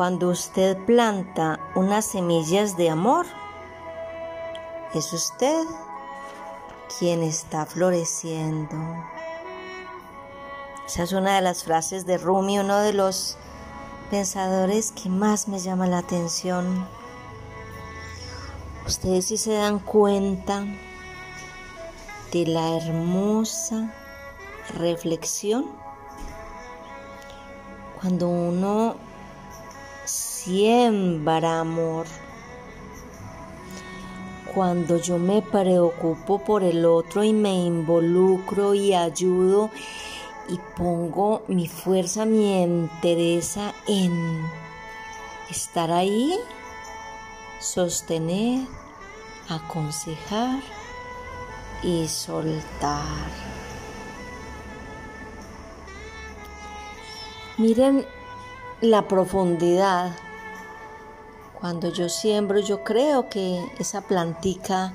Cuando usted planta unas semillas de amor, es usted quien está floreciendo. Esa es una de las frases de Rumi, uno de los pensadores que más me llama la atención. Ustedes si se dan cuenta de la hermosa reflexión cuando uno siembra amor. Cuando yo me preocupo por el otro y me involucro y ayudo y pongo mi fuerza, mi entereza en estar ahí, sostener, aconsejar y soltar. Miren la profundidad. Cuando yo siembro, yo creo que esa plantica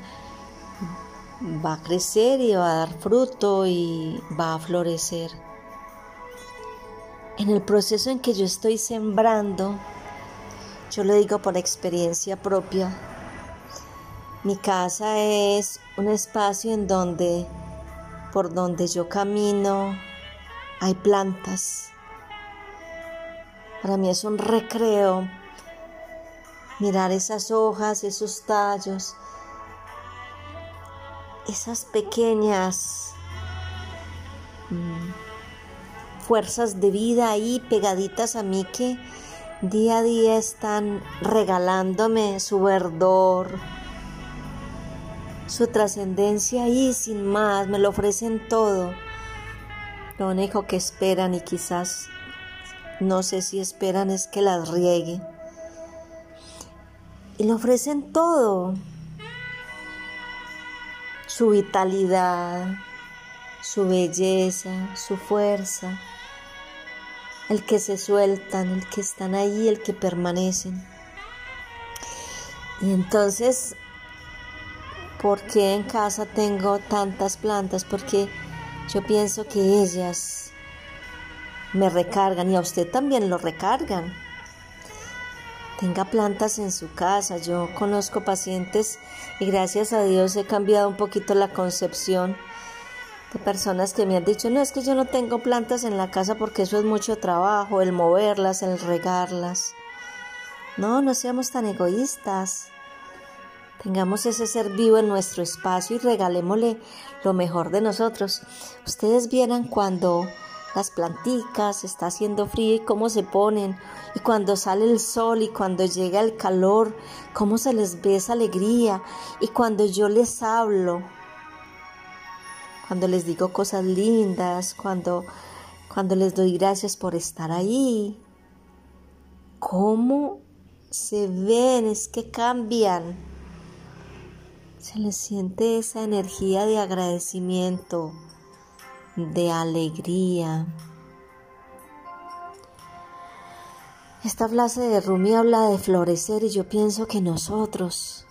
va a crecer y va a dar fruto y va a florecer. En el proceso en que yo estoy sembrando, yo lo digo por experiencia propia, mi casa es un espacio en donde, por donde yo camino, hay plantas. Para mí es un recreo mirar esas hojas, esos tallos, esas pequeñas mm, fuerzas de vida ahí pegaditas a mí que día a día están regalándome su verdor, su trascendencia ahí sin más, me lo ofrecen todo. Lo único que esperan y quizás no sé si esperan es que las riegue. Y le ofrecen todo. Su vitalidad, su belleza, su fuerza. El que se sueltan, el que están ahí, el que permanecen. Y entonces ¿Por qué en casa tengo tantas plantas? Porque yo pienso que ellas me recargan y a usted también lo recargan. Tenga plantas en su casa. Yo conozco pacientes y gracias a Dios he cambiado un poquito la concepción de personas que me han dicho, no es que yo no tengo plantas en la casa porque eso es mucho trabajo, el moverlas, el regarlas. No, no seamos tan egoístas. Tengamos ese ser vivo en nuestro espacio y regalémosle lo mejor de nosotros. Ustedes vieran cuando las planticas está haciendo frío y cómo se ponen, y cuando sale el sol y cuando llega el calor, cómo se les ve esa alegría, y cuando yo les hablo, cuando les digo cosas lindas, cuando, cuando les doy gracias por estar ahí, cómo se ven, es que cambian. Se le siente esa energía de agradecimiento, de alegría. Esta frase de Rumi habla de florecer y yo pienso que nosotros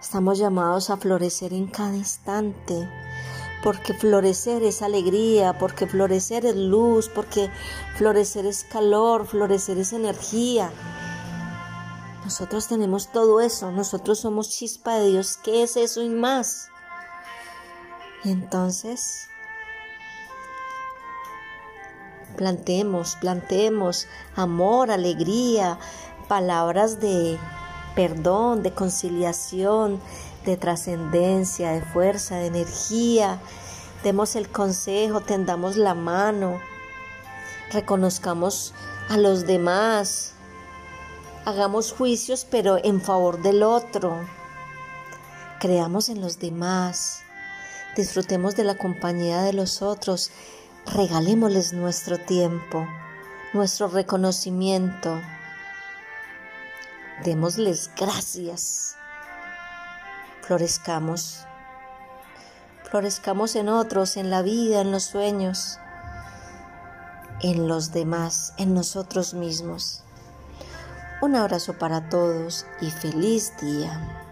estamos llamados a florecer en cada instante, porque florecer es alegría, porque florecer es luz, porque florecer es calor, florecer es energía. Nosotros tenemos todo eso, nosotros somos chispa de Dios, ¿qué es eso y más? Y entonces, plantemos, plantemos amor, alegría, palabras de perdón, de conciliación, de trascendencia, de fuerza, de energía. Demos el consejo, tendamos la mano, reconozcamos a los demás, Hagamos juicios pero en favor del otro. Creamos en los demás. Disfrutemos de la compañía de los otros. Regalémosles nuestro tiempo, nuestro reconocimiento, Démosles gracias. Florezcamos. Florezcamos en otros, en la vida, en los sueños, en los demás, en nosotros mismos. Un abrazo para todos y feliz día.